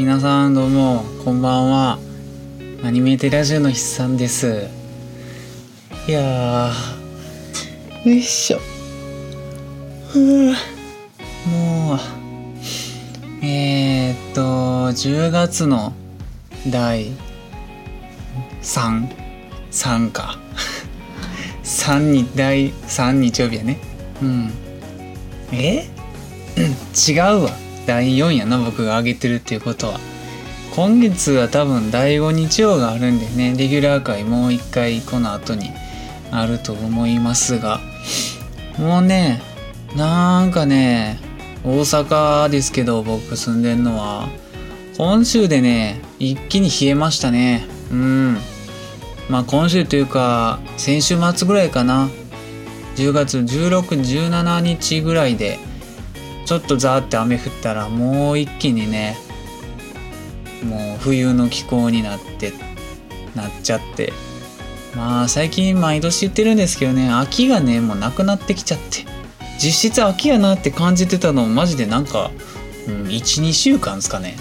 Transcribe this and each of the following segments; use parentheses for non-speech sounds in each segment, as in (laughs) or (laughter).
皆さんどうもこんばんは。アニメーテラジオの筆さんです。いやー。よいしょ。ふうもうえー、っと10月の第33か。3に第3日曜日やね。うん。え？(coughs) 違うわ第4やな僕が上げてるっていうことは。今月は多分第5日曜があるんでねレギュラー会もう一回この後にあると思いますが。もうねなんかね大阪ですけど僕住んでんのは。今週でね一気に冷えましたね。うん。まあ今週というか先週末ぐらいかな。10月1617日ぐらいでちょっとザーって雨降ったらもう一気にねもう冬の気候になってなっちゃって。まあ最近毎年言ってるんですけどね秋がねもうなくなってきちゃって。実質秋やなって感じてたのマジでなんか、うん、12週間ですかね。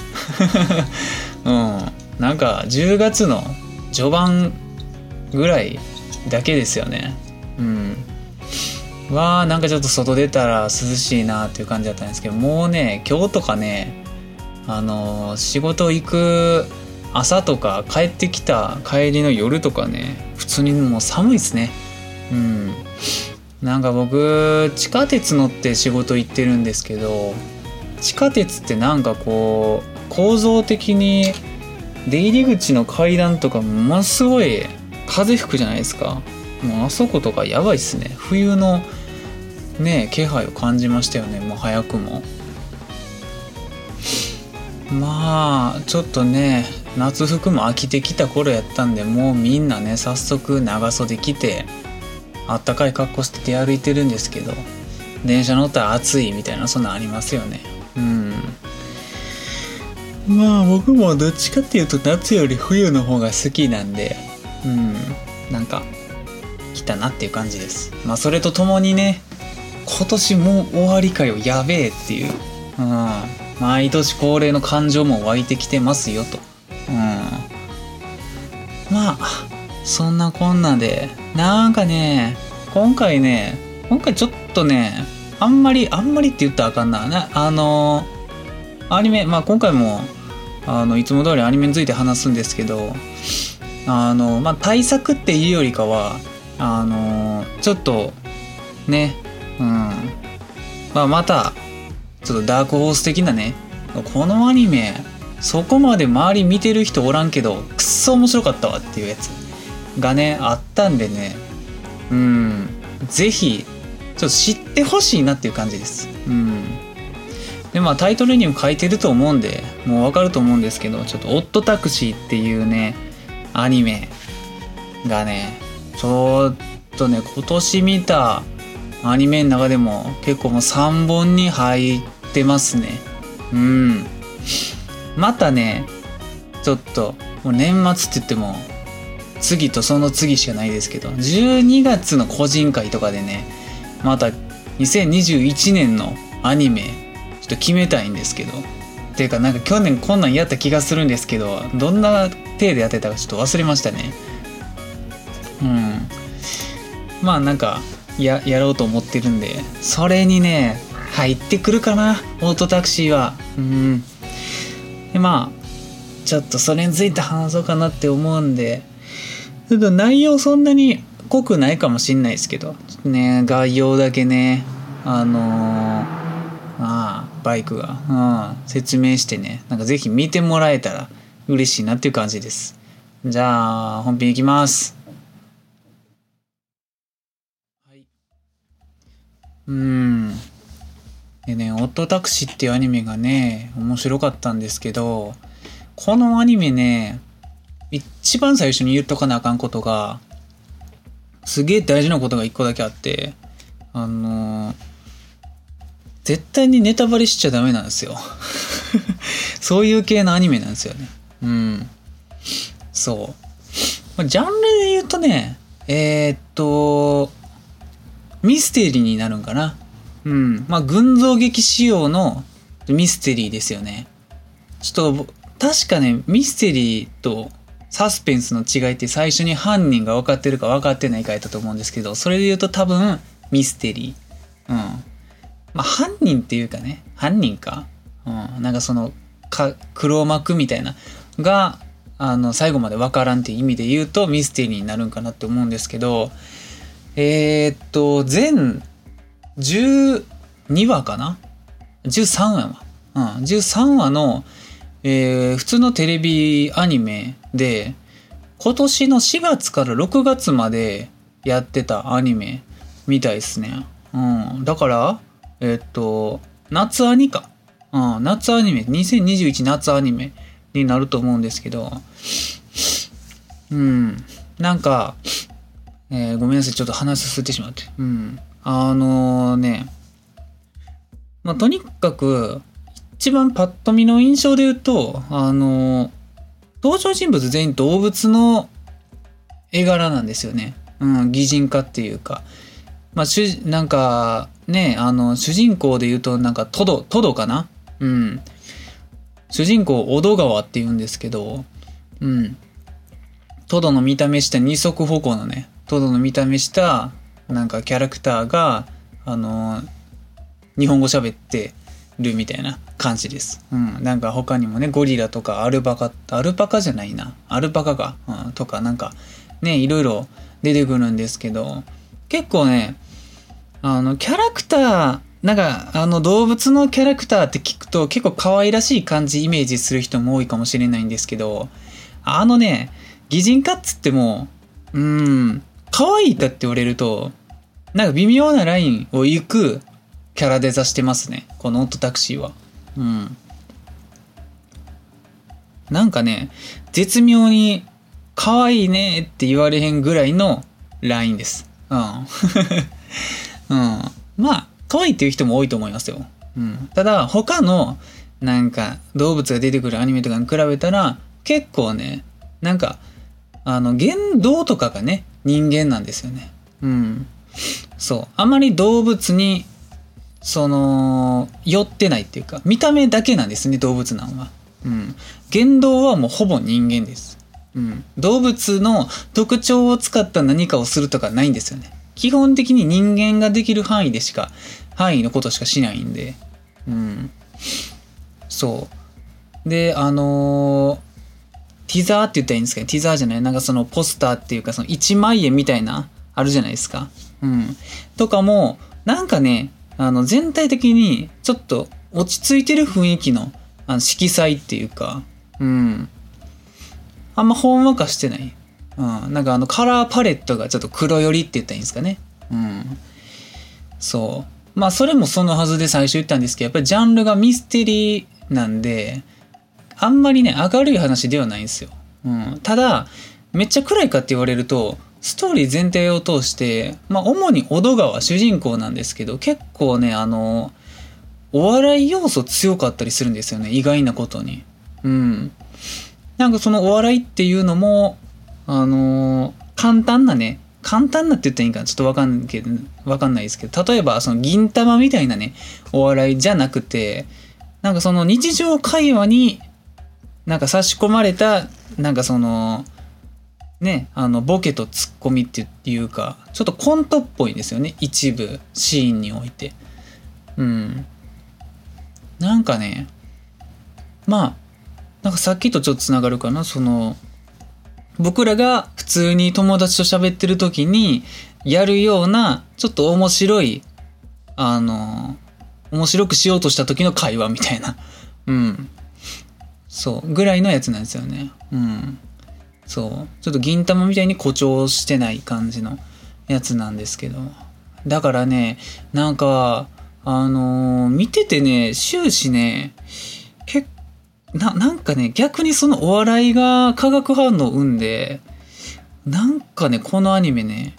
(laughs) うん。なんか10月の序盤ぐらいだけですよね。うん。わあなんかちょっと外出たら涼しいなっていう感じだったんですけどもうね今日とかねあのー、仕事行く朝とか帰ってきた帰りの夜とかね普通にもう寒いですね。うん。なんか僕地下鉄乗って仕事行ってるんですけど地下鉄ってなんかこう構造的に出入り口の階段とかものすごい風吹くじゃないですか。もうあそことかやばいっすね。冬のね気配を感じましたよねもう早くも。まあちょっとね夏服も飽きてきた頃やったんでもうみんなね早速長袖着てあったかい格好して出歩いてるんですけど電車乗ったら暑いみたいなそんなんありますよね。うん。まあ僕もどっちかっていうと夏より冬の方が好きなんでうん。なんか来たなっていう感じです。まあそれとともにね今年もう終わりかよやべえっていう、うん、毎年恒例の感情も湧いてきてますよと、うん、まあそんなこんなでなんかね今回ね今回ちょっとねあんまりあんまりって言ったらあかんな。なあのアニメまあ今回もあのいつも通りアニメについて話すんですけどあのまあ対策っていうよりかはあのちょっとねうん。まあまたちょっとダークホース的なねこのアニメそこまで周り見てる人おらんけどくっそ面白かったわっていうやつがねあったんでねうん。是非ちょっと知ってほしいなっていう感じです。うん。でまあタイトルにも書いてると思うんでもうわかると思うんですけどちょっと「オットタクシー」っていうねアニメがねちょっとね今年見たアニメの中でも結構もう3本に入ってますね。うん。またねちょっともう年末って言っても次とその次しかないですけど12月の個人会とかでねまた2021年のアニメちょっと決めたいんですけど。ていうかなんか去年こんなんやった気がするんですけどどんな体でやってたかちょっと忘れましたね。うん。まあなんかややろうと思ってるんでそれにね入ってくるかな。オートタクシーは。うん。でまあちょっとそれについて話そうかなって思うんで。ちょっと内容そんなに濃くないかもしんないですけど。ちょっとね概要だけね。あのー、ああバイクが、うん、説明してね。なんか是非見てもらえたら嬉しいなっていう感じです。じゃあ本編いきます。うん。でね「オットタクシー」っていうアニメがね面白かったんですけどこのアニメね一番最初に言っとかなあかんことがすげえ大事なことが一個だけあってあの絶対にネタバレしちゃダメなんですよ。(laughs) そういう系のアニメなんですよね。うん。そう。ジャンルで言うとねえー、っとミステリーになるんかな。うん。まあ、群像劇仕様のミステリーですよね。ちょっと、確かね、ミステリーとサスペンスの違いって最初に犯人が分かってるか分かってないかやったと思うんですけど、それで言うと多分ミステリー。うん。まあ犯人っていうかね、犯人か。うん。なんかその、か黒幕みたいなが、あの、最後まで分からんっていう意味で言うとミステリーになるんかなって思うんですけど、えー、っと、全12話かな ?13 話。うん。13話の、えー、普通のテレビアニメで、今年の4月から6月までやってたアニメみたいですね。うん。だから、えー、っと、夏アニか。うん。夏アニメ、2021夏アニメになると思うんですけど、うん。なんか、えー、ごめんなさい。ちょっと話すすってしまって。うん。あのー、ね、まあ、とにかく、一番パッと見の印象で言うと、あの、登場人物全員動物の絵柄なんですよね。うん、擬人化っていうか。まあ、主、なんか、ね、あの、主人公で言うと、なんか、トド、トドかな？うん。主人公、小戸川って言うんですけど、うん。トドの見た目した二足歩行のね、トドの見た目した、なんかキャラクターが、あの、日本語喋って、るみたいな感じです。うん。なんか他にもね、ゴリラとかアルパカ、アルパカじゃないな。アルパカか。うん。とかなんか、ね、いろいろ出てくるんですけど、結構ね、あの、キャラクター、なんか、あの、動物のキャラクターって聞くと結構可愛らしい感じイメージする人も多いかもしれないんですけど、あのね、擬人化っつっても、うん、可愛いかって言われると、なんか微妙なラインを行くキャラデザしてますね。このオットタクシーは。うん。なんかね、絶妙に可愛いねって言われへんぐらいのラインです。うん。(laughs) うん。まあ、可愛いっていう人も多いと思いますよ。うん。ただ、他の、なんか、動物が出てくるアニメとかに比べたら、結構ね、なんか、あの、言動とかがね、人間なんですよね。うん。そう。あまり動物にその、寄ってないっていうか、見た目だけなんですね、動物なんは。うん。言動はもうほぼ人間です。うん。動物の特徴を使った何かをするとかないんですよね。基本的に人間ができる範囲でしか、範囲のことしかしないんで。うん。そう。で、あのー、ティザーって言ったらいいんですかね。ティザーじゃない。なんかそのポスターっていうか、その一枚絵みたいな、あるじゃないですか。うん。とかも、なんかね、あの、全体的にちょっと落ち着いてる雰囲気のあの色彩っていうか、うん。あんまほんわかしてない。うん。なんかあのカラーパレットがちょっと黒寄りって言ったらいいんですかね。うん。そう。まあそれもそのはずで最初言ったんですけど、やっぱりジャンルがミステリーなんで、あんまりね、明るい話ではないんですよ。うん。ただ、めっちゃ暗いかって言われると、ストーリー全体を通して、まあ、主に小戸川主人公なんですけど、結構ね、あの、お笑い要素強かったりするんですよね、意外なことに。うん。なんかそのお笑いっていうのも、あの、簡単なね、簡単なって言ったらいいんかなちょっとわかんけど、わかんないですけど、例えばその銀玉みたいなね、お笑いじゃなくて、なんかその日常会話になんか差し込まれた、なんかその、ね、あの、ボケとツッコミっていうか、ちょっとコントっぽいんですよね。一部、シーンにおいて。うん。なんかね、まあ、なんかさっきとちょっとつながるかな。その、僕らが普通に友達と喋ってる時にやるような、ちょっと面白い、あの、面白くしようとした時の会話みたいな。うん。そう、ぐらいのやつなんですよね。うん。そう。ちょっと銀玉みたいに誇張してない感じのやつなんですけど。だからね、なんか、あのー、見ててね、終始ね、けな、なんかね、逆にそのお笑いが化学反応を生んで、なんかね、このアニメね、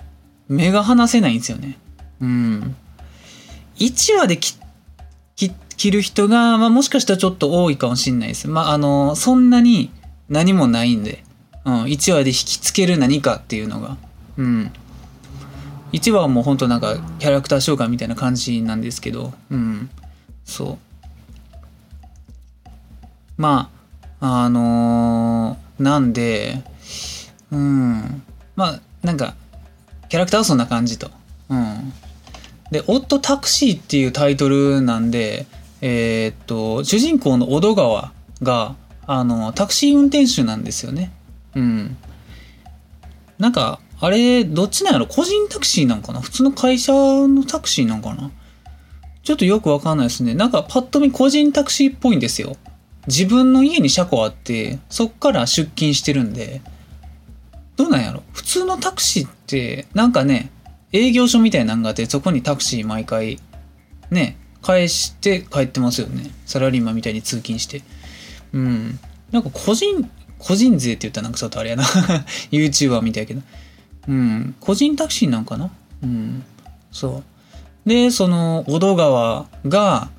目が離せないんですよね。うん。1話で切切る人が、まあ、もしかしたらちょっと多いかもしんないです。まあ、あの、そんなに何もないんで。うん、1話で引きつける何かっていうのが。うん。1話はもうほんとなんかキャラクター紹介みたいな感じなんですけど、うん。そう。まあ、あのーなんで、うん。まあ、なんか、キャラクターはそんな感じと。うん。で、オットタクシーっていうタイトルなんで、えーっと、主人公の小戸川が、あの、タクシー運転手なんですよね。うん。なんか、あれ、どっちなんやろ？個人タクシーなんかな？普通の会社のタクシーなんかな？ちょっとよくわかんないですね。なんか、パッと見個人タクシーっぽいんですよ。自分の家に車庫あって、そっから出勤してるんで、どうなんやろ？普通のタクシーって、なんかね、営業所みたいなのがあって、そこにタクシー毎回、ね、返して帰ってますよね。サラリーマンみたいに通勤して。うん。なんか個人、個人税って言ったらなんかちょっとあれやな。(laughs) YouTuber みたいやけど。うん。個人タクシーなんかな？うん。そう。で、その、小戸川が、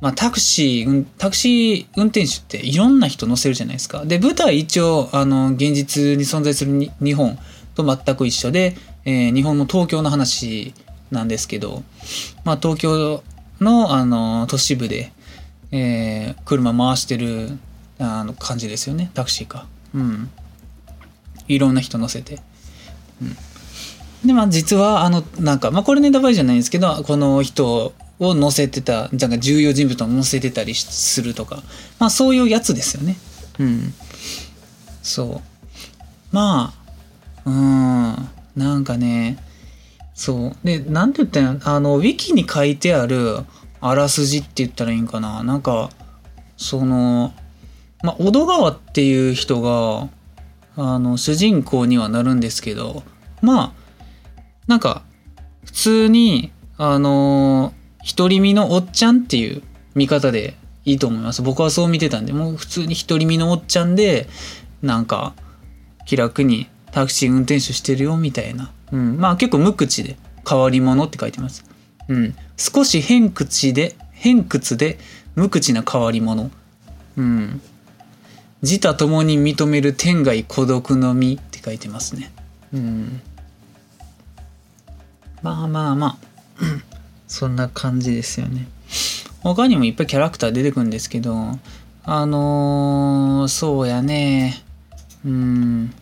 まあ、タクシー、タクシー運転手っていろんな人乗せるじゃないですか。で、舞台一応、あの、現実に存在する日本と全く一緒で、えー日本の東京の話なんですけど、まあ、東京の、あの、都市部で、えー車回してる、あの、感じですよね。タクシーか。うん。いろんな人乗せて。うんで、まあ実は、あの、なんか、まあこれネタバレじゃないんですけど、この人を乗せてた、なんか重要人物を乗せてたりするとか、まあそういうやつですよね。うん。そう。まあ、うん、なんかね、そう。で、なんて言ったらいいのあの、ウィキに書いてあるあらすじって言ったらいいんかな。なんか、その、まあ、小戸川っていう人が、あの、主人公にはなるんですけど、まあ、なんか、普通に、あの独り身のおっちゃんっていう見方でいいと思います。僕はそう見てたんで、もう普通に独り身のおっちゃんで、なんか、気楽にタクシー運転手してるよ、みたいな。うん。まあ結構無口で、変わり者って書いてます。うん。少し偏屈で、偏屈で、無口な変わり者。うん。自他共に認める天外孤独の身って書いてますね。うん。まあまあまあ、(clears throat) そんな感じですよね。他にもいっぱいキャラクター出てくるんですけど、あのーそうやね。うん。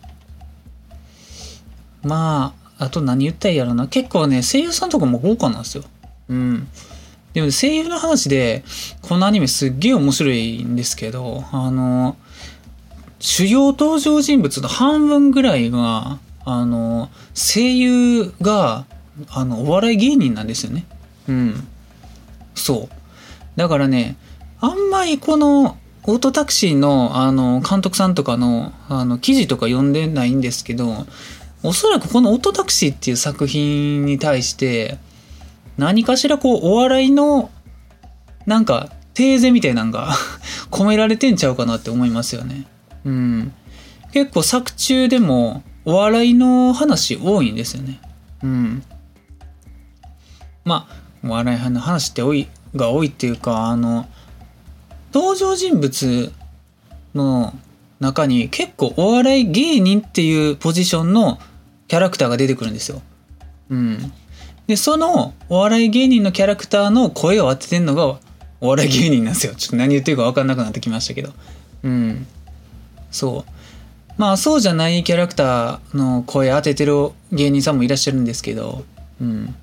まあ、あと何言ったらいいやろな。結構ね、声優さんとかも豪華なんですよ。うん。でも声優の話で、このアニメすっげえ面白いんですけど、あの主要登場人物の半分ぐらいが、あの、声優が、あの、お笑い芸人なんですよね。うん。そう。だからね、あんまりこの、オートタクシーの、あの、監督さんとかの、あの、記事とか読んでないんですけど、おそらくこのオートタクシーっていう作品に対して、何かしらこう、お笑いの、なんか、テーゼみたいなのが (laughs) 込められてんちゃうかなって思いますよね。うん。結構作中でも、お笑いの話多いんですよね。うん。まあ、お笑いの話って多い、が多いっていうか、あの、登場人物の中に結構お笑い芸人っていうポジションのキャラクターが出てくるんですよ。うん。で、そのお笑い芸人のキャラクターの声を当ててんのがお笑い芸人なんですよ。ちょっと何言ってるか分かんなくなってきましたけど。うん。そう。まあそうじゃないキャラクターの声当ててる芸人さんもいらっしゃるんですけど、うん。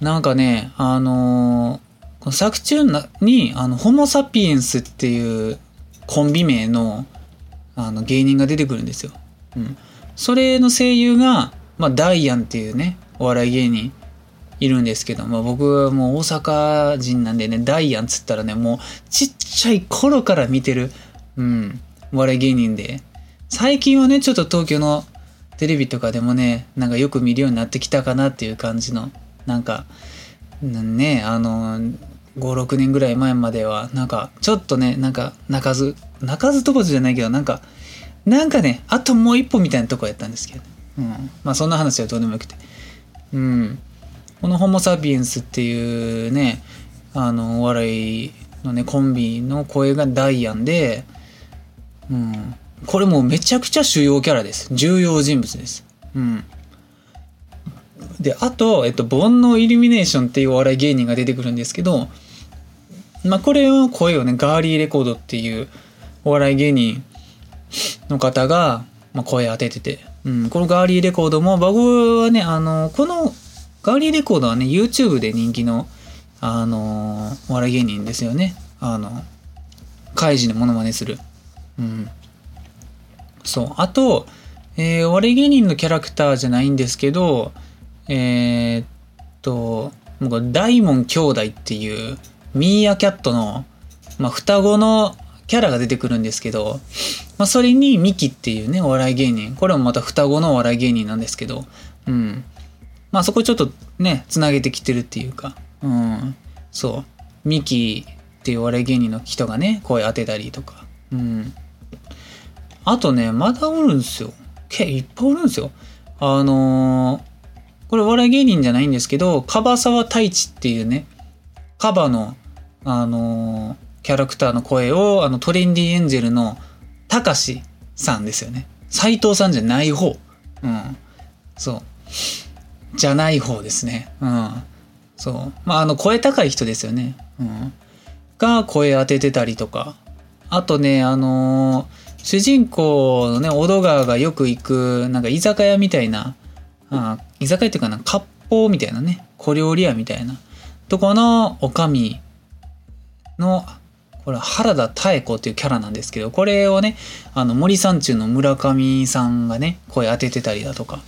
なんかね、あのーこの作中に、あの、ホモ・サピエンスっていうコンビ名の、あの、芸人が出てくるんですよ。うん。それの声優が、まあ、ダイアンっていうね、お笑い芸人いるんですけど、まあ、僕はもう大阪人なんでね、ダイアンっつったらね、もうちっちゃい頃から見てる、うん、お笑い芸人で、最近はね、ちょっと東京のテレビとかでもね、なんかよく見るようになってきたかなっていう感じの、なんか、ね、あの、5、6年ぐらい前までは、なんか、ちょっとね、なんか、泣かず、泣かずとこじゃないけど、なんか、なんかね、あともう一歩みたいなとこやったんですけど、ね、うん。まあ、そんな話はどうでもよくて。うん。このホモ・サピエンスっていうね、あの、お笑いのね、コンビの声がダイアンで、うん。これもうめちゃくちゃ主要キャラです。重要人物です。うん。で、あと、えっと、煩悩イルミネーションっていうお笑い芸人が出てくるんですけど、まあ、これの声をね、ガーリーレコードっていう、お笑い芸人の方が、まあ、声当ててて、うん、このガーリーレコードも僕はねあのこのガーリーレコードはね YouTube で人気のあのお笑い芸人ですよね。あのカイジのモノマネする。うん。そう。あと、えー、お笑い芸人のキャラクターじゃないんですけどえー、っと大門兄弟っていうミーアキャットの、まあ、双子のキャラが出てくるんですけど、まあ、それにミキっていうね、お笑い芸人。これもまた双子のお笑い芸人なんですけど、うん。まあそこちょっとね、つなげてきてるっていうか、うん。そう。ミキっていうお笑い芸人の人がね、声当てたりとか、うん。あとね、まだおるんすよ。けいっぱいおるんすよ。あのー、これお笑い芸人じゃないんですけど、カバサワ太一っていうね、カバの、あのーキャラクターの声を、あの、トレンディエンジェルのたかしさんですよね。斎藤さんじゃない方。うん。そう。じゃない方ですね。うん。そう。まあ、あの、声高い人ですよね。うん。が声当ててたりとか。あとね、あのー、主人公のね、小戸川がよく行く、なんか居酒屋みたいな、あ居酒屋っていうかな、割烹みたいなね、小料理屋みたいなとこのおかみのこれは原田妙子っていうキャラなんですけど、これをね、あの森三中の村上さんがね、声当ててたりだとか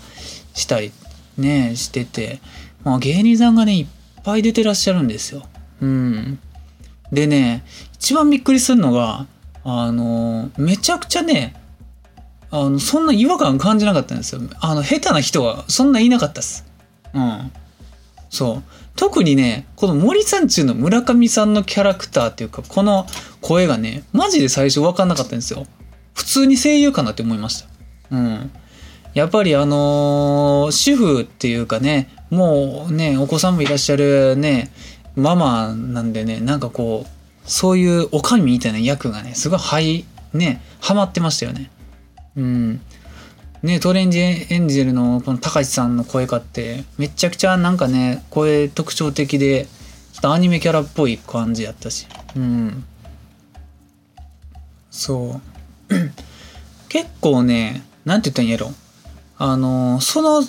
したりね、してて、まあ芸人さんがね、いっぱい出てらっしゃるんですよ。うん。でね、一番びっくりするのが、あの、めちゃくちゃね、あの、そんな違和感感じなかったんですよ。あの、下手な人はそんないなかったです。うん。そう。特にね、この森三中の村上さんのキャラクターっていうか、この声がね、マジで最初分かんなかったんですよ。普通に声優かなって思いました。うん。やっぱりあのー、主婦っていうかね、もうね、お子さんもいらっしゃるね、ママなんでね、なんかこう、そういうおかみみたいな役がね、すごいはい、ね、ハマってましたよね。うん。ね、トレンジエンジェルのこの高橋さんの声かってめちゃくちゃなんかね声特徴的でちょっとアニメキャラっぽい感じやったし。うん。そう。(coughs) 結構ねなんて言ったんやろ。あのその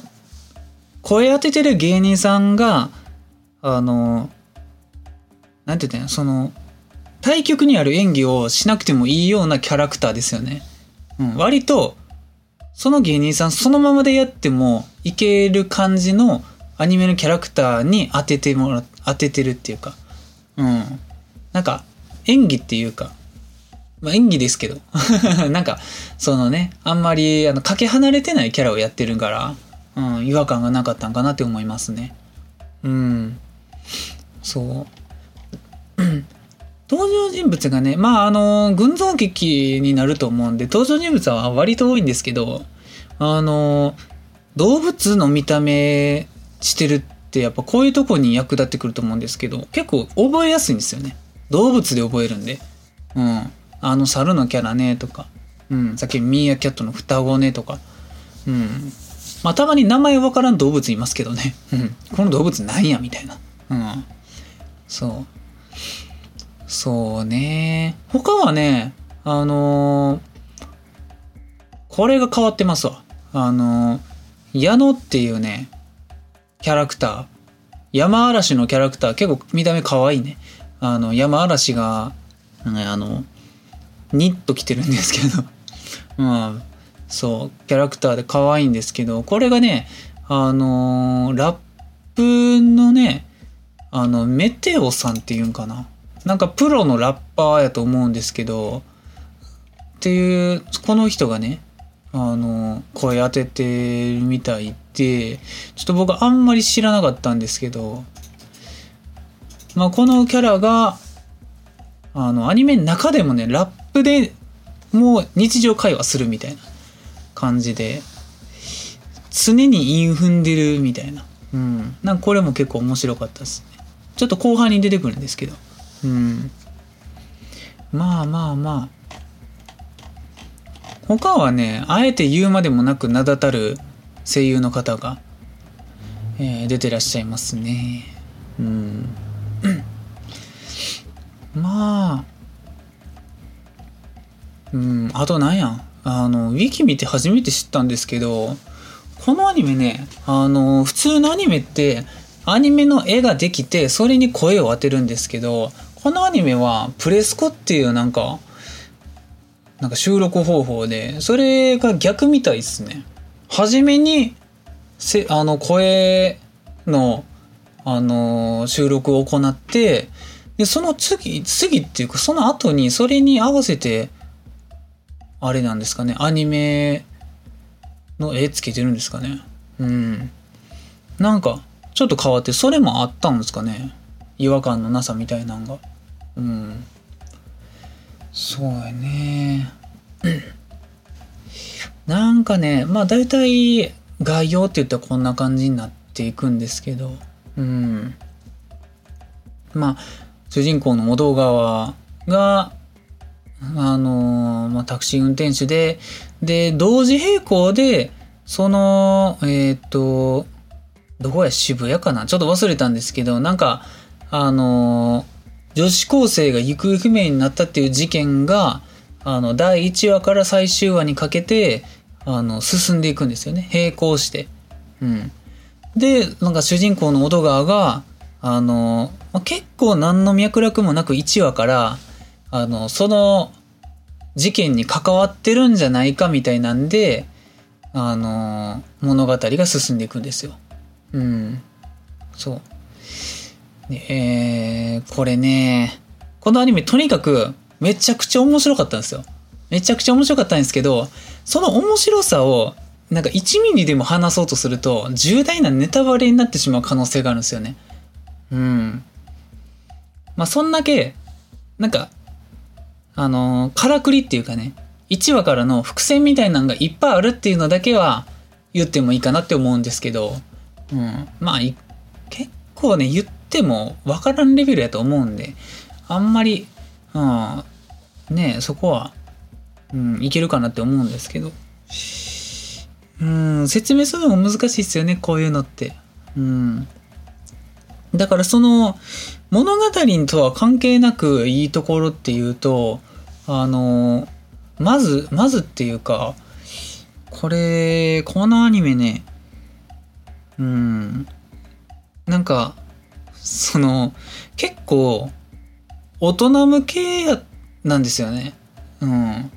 声当ててる芸人さんがあのなんて言ったんやその対局にある演技をしなくてもいいようなキャラクターですよね。うん、割とその芸人さんそのままでやってもいける感じのアニメのキャラクターに当ててもら、当ててるっていうか、うん。なんか、演技っていうか、まあ、演技ですけど、(laughs) なんか、そのね、あんまり、あの、かけ離れてないキャラをやってるから、うん、違和感がなかったんかなって思いますね。うん。そう。登場人物がね、まあ、あの、群像劇になると思うんで、登場人物は割と多いんですけど、あの、動物の見た目してるってやっぱこういうとこに役立ってくると思うんですけど、結構覚えやすいんですよね。動物で覚えるんで。うん。あの猿のキャラねとか、うん。さっきミーアキャットの双子ねとか、うん。まあたまに名前わからん動物いますけどね。うん。この動物なんやみたいな。うん。そう。そうね。他はね、あのー、これが変わってますわ。あのー、矢野っていうね、キャラクター。山嵐のキャラクター、結構見た目可愛いね。あの、山嵐が、ね、あの、ニッと来てるんですけど、(laughs) まあ、そう、キャラクターで可愛いんですけど、これがね、あのー、ラップのね、あの、メテオさんっていうんかな。なんかプロのラッパーやと思うんですけど、っていう、この人がね、あの、声当ててるみたいで、ちょっと僕あんまり知らなかったんですけど、まあこのキャラが、あの、アニメの中でもね、ラップでもう日常会話するみたいな感じで、常に韻踏んでるみたいな。うん。なんかこれも結構面白かったですね。ちょっと後半に出てくるんですけど。うん。まあまあまあ。他はね、あえて言うまでもなく名だたる声優の方が、えー、出てらっしゃいますね。うん。まあ、うんあとなんやあのウィキ見て初めて知ったんですけどこのアニメねあの普通のアニメってアニメの絵ができてそれに声を当てるんですけどこのアニメはプレスコっていうなんかなんか収録方法でそれが逆みたいですね。初めにせあの声のあの収録を行ってでその次次っていうかその後にそれに合わせてあれなんですかねアニメの絵つけてるんですかね。うん。なんかちょっと変わってそれもあったんですかね。違和感のなさみたいなんが。うん。そうやね。なんかねまあ大体概要って言ったらこんな感じになっていくんですけど。うん。まあ主人公の元川があのー、まあ、タクシー運転手でで同時並行でそのえっ、とどこや渋谷かな？ちょっと忘れたんですけどなんかあの女子高生が行方不明になったっていう事件があの第1話から最終話にかけてあの進んでいくんですよね並行して。うん、でなんか主人公の小川があの、まあ、結構何の脈絡もなく1話からあのその事件に関わってるんじゃないかみたいなんであの物語が進んでいくんですよ。うん。そう。えー、これね、このアニメとにかくめちゃくちゃ面白かったんですよ。めちゃくちゃ面白かったんですけど、その面白さをなんか1ミリでも話そうとすると重大なネタバレになってしまう可能性があるんですよね。うん。まあそんだけ、なんか、あのー、からくりっていうかね、1話からの伏線みたいなのがいっぱいあるっていうのだけは言ってもいいかなって思うんですけど、うん、まあ結構ね言っても分からんレベルやと思うんであんまり、うん、ねそこは、うん、いけるかなって思うんですけど。うん説明するのも難しいですよねこういうのって。うん。だからその物語とは関係なくいいところっていうとあのまずまずっていうかこれこのアニメねうん。なんか、その、結構、大人向けなんですよね。うん。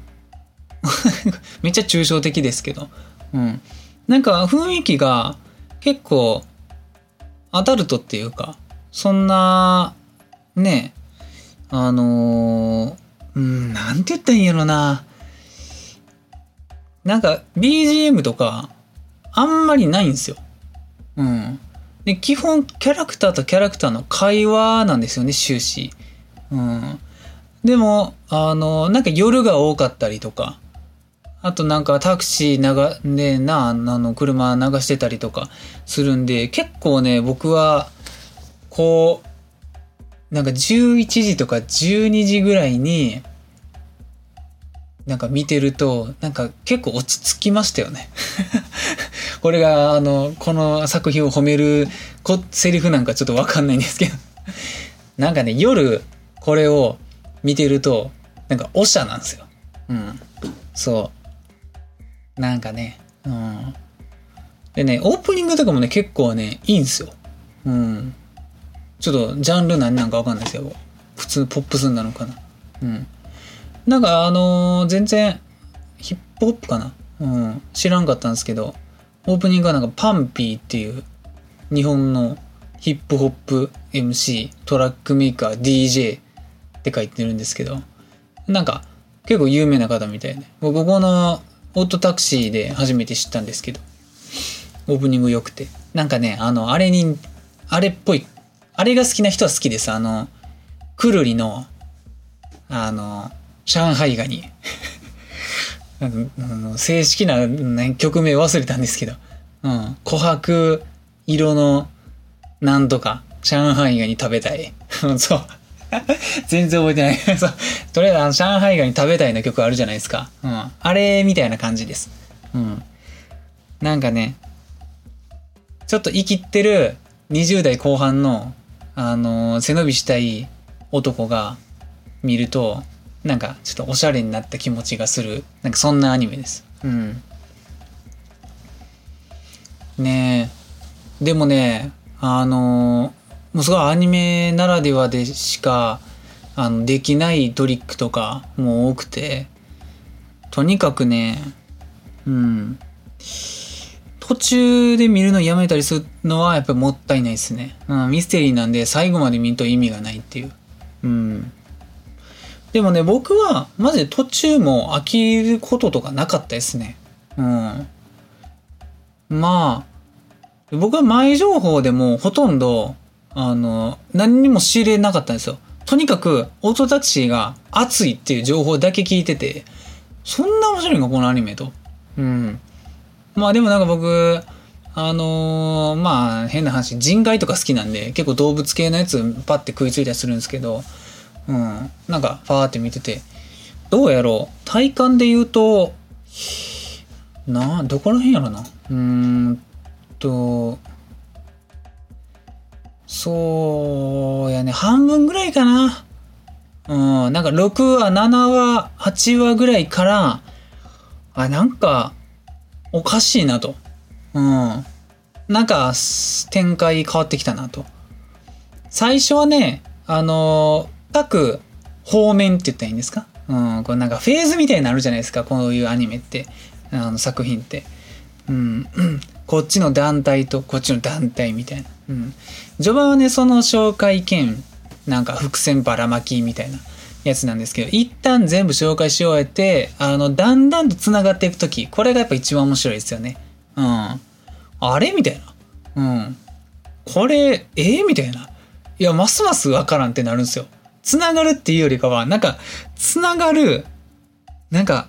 (laughs) めっちゃ抽象的ですけど。うん。なんか雰囲気が結構アダルトっていうか、そんな、ね、あのー、うん、なんて言ったらいいんやろな。なんか BGM とかあんまりないんですよ。うん。で、基本、キャラクターとキャラクターの会話なんですよね、終始。うん。でも、あの、なんか夜が多かったりとか、あとなんかタクシー流、ねな、あの、車流してたりとかするんで、結構ね、僕は、こう、なんか11時とか12時ぐらいに、なんか見てると、なんか結構落ち着きましたよねこれが、あの、この作品を褒めるこセリフなんかちょっとわかんないんですけど (laughs) なんかね、夜、これを見てると、なんか、おしゃなんですよ。うん。そう。なんかね、うん。でね、オープニングとかもね、結構ね、いいんですよ。うん。ちょっと、ジャンル何なんかわかんないですけど、普通ポップスなのかな。うん。なんかあのー、全然ヒップホップかなうん。知らんかったんですけど、オープニングはなんかパンピーっていう日本のヒップホップ MC、トラックメーカー、DJ って書いてるんですけど、なんか結構有名な方みたいで、僕このオートタクシーで初めて知ったんですけど、オープニング良くて。なんかね、あの、あれに、あれっぽい、あれが好きな人は好きです。あの、くるりの、あの、上海ガニ。正式な、ね、曲名忘れたんですけど、うん、琥珀色のなんとか、上海ガニ食べたい。(laughs) そう。全然覚えてない。(laughs) そう。とりあえず、あの、上海ガニ食べたいの曲あるじゃないですか。うん。あれみたいな感じです。うん。なんかね、ちょっと生きってる20代後半の、あの背伸びしたい男が見ると、なんかちょっとおしゃれになった気持ちがするなんかそんなアニメです。うん。ねえ。でもねあのもうすごいアニメならではでしかあのできないトリックとかも多くてとにかくねうん。途中で見るのやめたりするのはやっぱりもったいないですね、うん、ミステリーなんで最後まで見ると意味がないっていう。うん。でもね僕はマジで途中も飽きることとかなかったですね。うん。まあ僕は前情報でもほとんどあの何にも仕入れなかったんですよ。とにかくオートタクシーが熱いっていう情報だけ聞いててそんな面白いのこのアニメと。うん。まあでもなんか僕あのー、まあ変な話人外とか好きなんで結構動物系のやつパッて食いついたりするんですけどうん。なんかファーって見ててどうやろう？体感で言うとなどこら辺やろな？うーんとそうやね。半分ぐらいかな。うん。なんか6話7話8話ぐらいからあなんかおかしいなと。うん。なんか展開変わってきたなと。最初はねあの各方面って言ったらいいんですか？うんこれなんかフェーズみたいになるじゃないですかこういうアニメってあの作品ってうん、こっちの団体とこっちの団体みたいな。うん。序盤はね、その紹介兼、なんか伏線ばらまきみたいなやつなんですけど、一旦全部紹介し終えて、あの、だんだんと繋がっていくとき、これがやっぱ一番面白いですよね。うん。あれみたいな。うん。これ、えー、みたいな。いや、ますますわからんってなるんですよ。繋がるっていうよりかは、なんか、繋がる、なんか、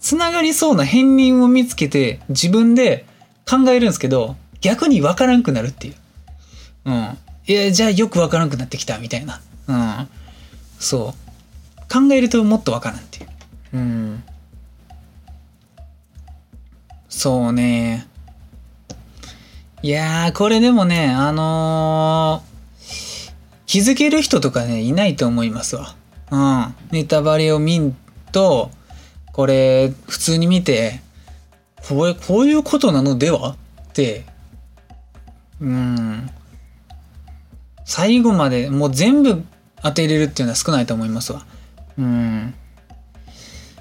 つながりそうな片鱗を見つけて自分で考えるんですけど、逆にわからんくなるっていう。うん。いや、じゃあよくわからんくなってきたみたいな。うん。そう。考えるともっとわからんっていう。うん。そうね。いやー、これでもね、あのー、気づける人とかね、いないと思いますわ。うん。ネタバレを見んと、これ、普通に見て、これ、こういうことなのでは？って、うん。最後まで、もう全部当てれるっていうのは少ないと思いますわ。うん。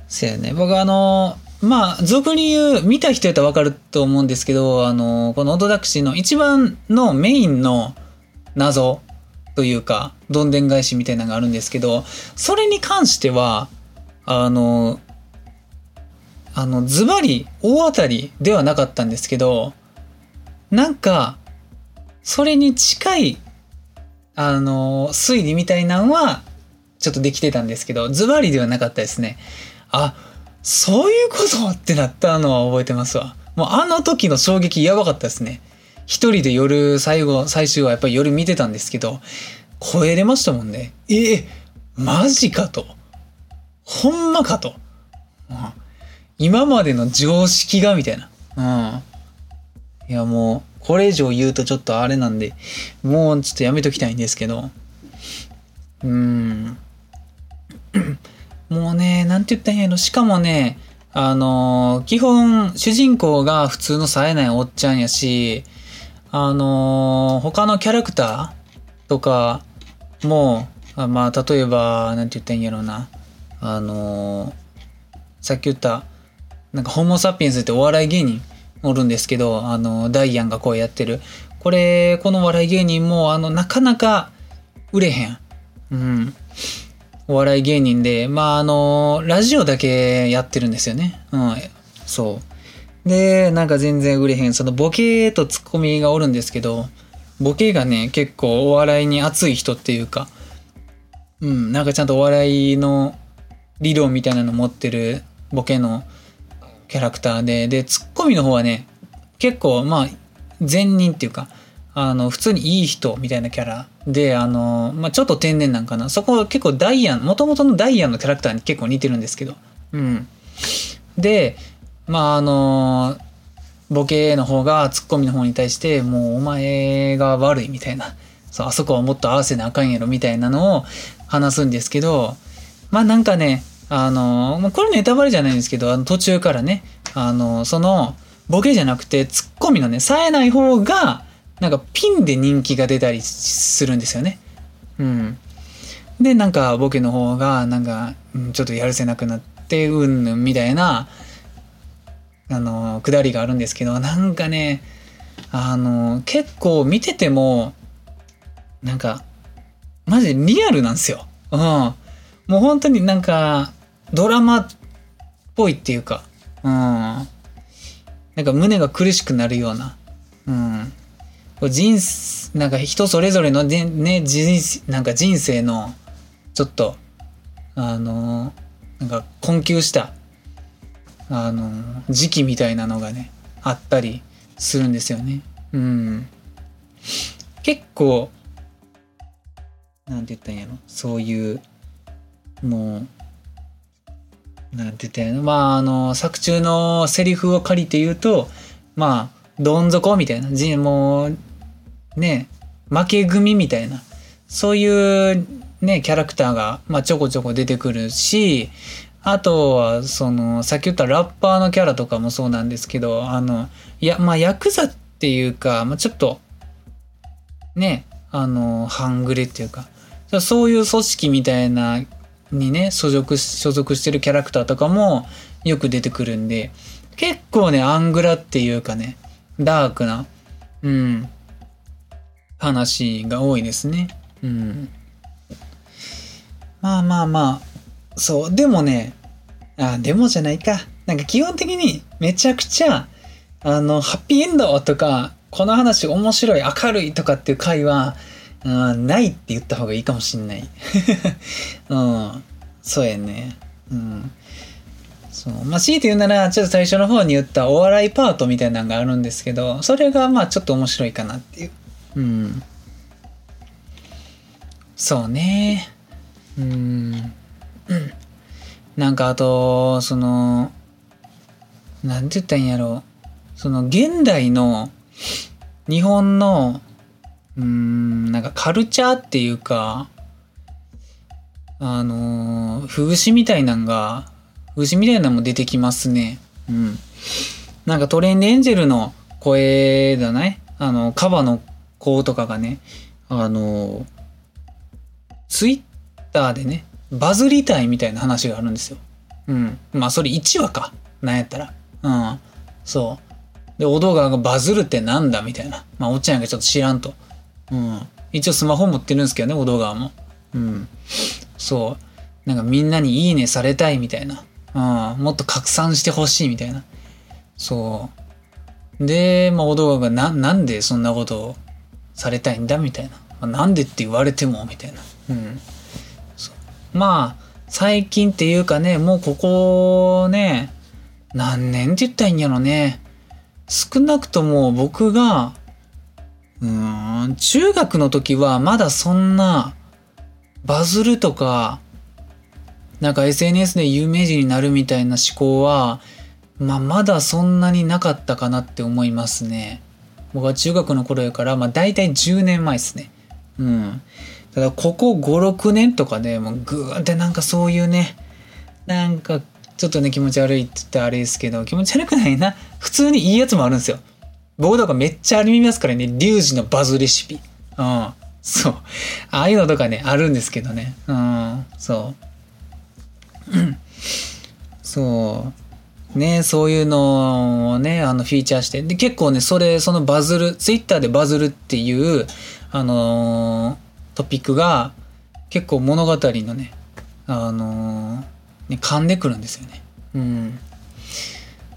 せやね。僕あの、まあ、俗に言う、見た人やったらわかると思うんですけど、あの、このオドダクシーの一番のメインの謎というか、どんでん返しみたいなのがあるんですけど、それに関しては、あの、あの、ズバリ大当たりではなかったんですけど、なんか、それに近い、あの、推理みたいなのは、ちょっとできてたんですけど、ズバリではなかったですね。あ、そういうことってなったのは覚えてますわ。もうあの時の衝撃やばかったですね。一人で夜、最後、最終はやっぱり夜見てたんですけど、超えれましたもんね。ええ、マジかと。ほんまかと。うん今までの常識がみたいな。うん。いやもう、これ以上言うとちょっとあれなんで、もうちょっとやめときたいんですけど。うん。(clears throat) もうね、なんて言ったんやろ。しかもね、あのー、基本、主人公が普通の冴えないおっちゃんやし、あのー、他のキャラクターとかも、まあ、例えば、なんて言ったんやろうな。あのー、さっき言った、なんかホモ・サピエンスってお笑い芸人おるんですけど、あの、ダイアンがこうやってる。これ、この笑い芸人も、あの、なかなか売れへん。うん。お笑い芸人で、まあ、あの、ラジオだけやってるんですよね。うん。そう。で、なんか全然売れへん。そのボケとツッコミがおるんですけど、ボケがね、結構お笑いに熱い人っていうか、うん、なんかちゃんとお笑いの理論みたいなの持ってるボケのキャラクターで、で、ツッコミの方はね、結構、まあ、善人っていうか、あの、普通にいい人みたいなキャラで、あの、まあ、ちょっと天然なんかな。そこは結構ダイアン、もともとのダイアンのキャラクターに結構似てるんですけど。うん。で、まあ、あの、ボケの方がツッコミの方に対して、もうお前が悪いみたいな。そう、あそこはもっと合わせなあかんやろみたいなのを話すんですけど、まあなんかね、あの、これネタバレじゃないんですけど、あの途中からね、あの、その、ボケじゃなくて、ツッコミのね、冴えない方が、なんかピンで人気が出たりするんですよね。うん。で、なんかボケの方が、なんか、ちょっとやるせなくなって、うんぬんみたいな、あの、くだりがあるんですけど、なんかね、あの、結構見てても、なんか、マジリアルなんですよ。うん。もう本当になんか、ドラマっぽいっていうか、うん。なんか胸が苦しくなるような、うん。人なんか人それぞれのね、人、なんか人生の、ちょっと、あの、なんか困窮した、あの、時期みたいなのがね、あったりするんですよね。うん。結構、なんて言ったんやろ、そういう、もう、なんて言ったんやろ、まあ、あの、作中のセリフを借りて言うと、まあ、どん底みたいな、もう、ね、負け組みたいな、そういうね、キャラクターが、まあ、ちょこちょこ出てくるし、あとは、その、さっき言ったラッパーのキャラとかもそうなんですけど、あの、いや、まあ、ヤクザっていうか、まあ、ちょっと、ね、あの、半グレっていうか、そういう組織みたいなにね、所属、所属してるキャラクターとかもよく出てくるんで、結構ね、アングラっていうかね、ダークな、うん、話が多いですね。うん。まあまあまあ、そう、でもね、あ、でもじゃないか。なんか基本的にめちゃくちゃ、あの、ハッピーエンドとか、この話面白い、明るいとかっていう回は、うん、ないって言った方がいいかもしんない。(laughs) うん。そうやね。うん。そう。まあ、強いて言うなら、ちょっと最初の方に言ったお笑いパートみたいなのがあるんですけど、それがまあちょっと面白いかなっていう。うん。そうね。うん。なんかあと、その、なんて言ったんやろ。う。その現代の日本のうんなんかカルチャーっていうかあの、風刺みたいなんが風刺みたいなのも出てきますね。うん。なんかトレンデエンジェルの声だね。あのカバの子とかがねあの、ツイッターでねバズりたいみたいな話があるんですようんまあそれ1話かなんやったらうんそうで、お動画がバズるってなんだみたいな。まあ、おっちゃんがちょっと知らんと。うん。一応スマホ持ってるんですけどね、お動画も。うん。そう。なんかみんなにいいねされたいみたいな。うん。もっと拡散してほしいみたいな。そう。で、まあ、お動画がな、なんでそんなことをされたいんだみたいな。まあ、なんでって言われてもみたいな。うん。まあ、最近っていうかね、もうここね、何年って言ったらいいんやろね。少なくとも僕がうーん、中学の時はまだそんなバズるとか、なんか SNS で有名人になるみたいな思考は、まあまだそんなになかったかなって思いますね。僕は中学の頃やから、まあ大体10年前ですね。うん。ただここ5、6年とかで、もうぐーってなんかそういうね、なんかちょっとね気持ち悪いって言ってあれですけど、気持ち悪くないな。普通にいいやつもあるんですよ。僕とかめっちゃありますからね、リュウジのバズレシピ。うん。そう。ああいうのとかね、あるんですけどね。うん。そう。そう。ね、そういうのをね、あの、フィーチャーして。で、結構ね、それ、そのバズる、ツイッターでバズるっていう、あの、トピックが、結構物語のね、あのー、ね、噛んでくるんですよね。うん。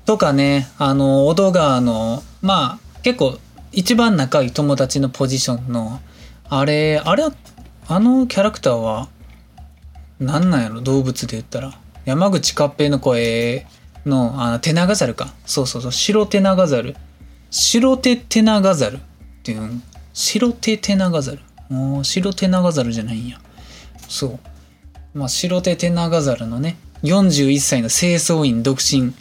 とかね、あの、小戸川の、まあ、結構、一番仲いい友達のポジションの、あれ、あれ、あのキャラクターは、何なんやろ動物で言ったら。山口勝平の声の、あの、手長猿か。そうそうそう、白手長猿。白手手長猿っていう、白手手長猿。もう、白手長猿じゃないんや。そう。まあ、白手手長猿のね、41歳の清掃員独身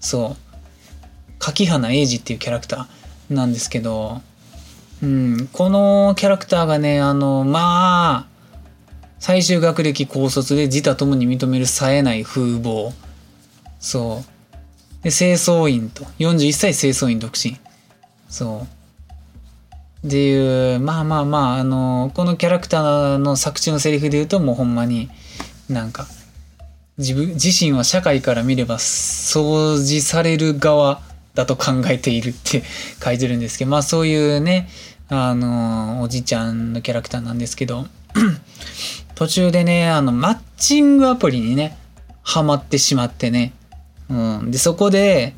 そう柿花英二っていうキャラクターなんですけど、うん、このキャラクターがねあのまあ最終学歴高卒で自他ともに認める冴えない風貌。そう。で、清掃員と。41歳清掃員独身。そう。っていう、まあまあまあ、あの、このキャラクターの作中のセリフで言うともうほんまになんか、自分、自身は社会から見れば掃除される側だと考えているって書いてるんですけど、まあそういうね、あの、おじちゃんのキャラクターなんですけど、(clears throat) 途中でね、あの、マッチングアプリにね、ハマってしまってね、うん。で、そこで、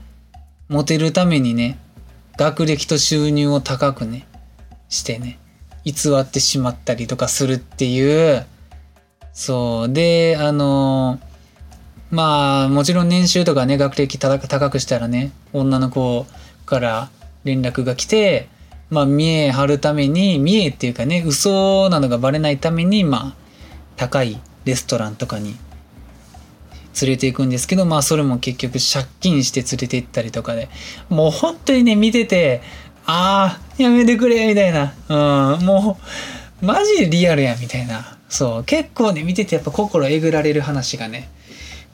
モテるためにね、学歴と収入を高くね、してね、偽ってしまったりとかするっていう、そう。で、あのまあ、もちろん年収とかね、学歴高くしたらね、女の子から連絡が来て、まあ、見え張るために、見えっていうかね、嘘なのがバレないために、まあ、高いレストランとかに連れて行くんですけど、まあ、それも結局借金して連れて行ったりとかで、もう本当にね、見てて、ああ、やめてくれ、みたいな。うん、もう、マジでリアルや、みたいな。そう、結構ね、見ててやっぱ心えぐられる話がね、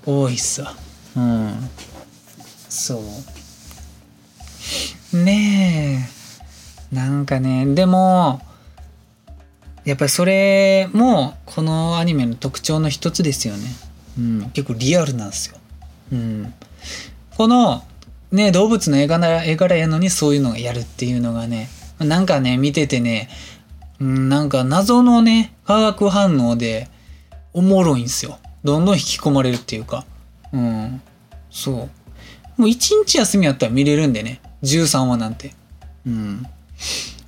多いっすわ。うん。そう。ねえ。なんかね、でも、やっぱりそれも、このアニメの特徴の一つですよね。うん。結構リアルなんですよ。うん。この、ね、動物の絵柄絵柄やのにそういうのをやるっていうのがね、なんかね、見ててね、うん、なんか謎のね、化学反応でおもろいんすよ。どんどん引き込まれるっていうか。うん。そう。もう一日休みやったら見れるんでね。13話なんて。うん。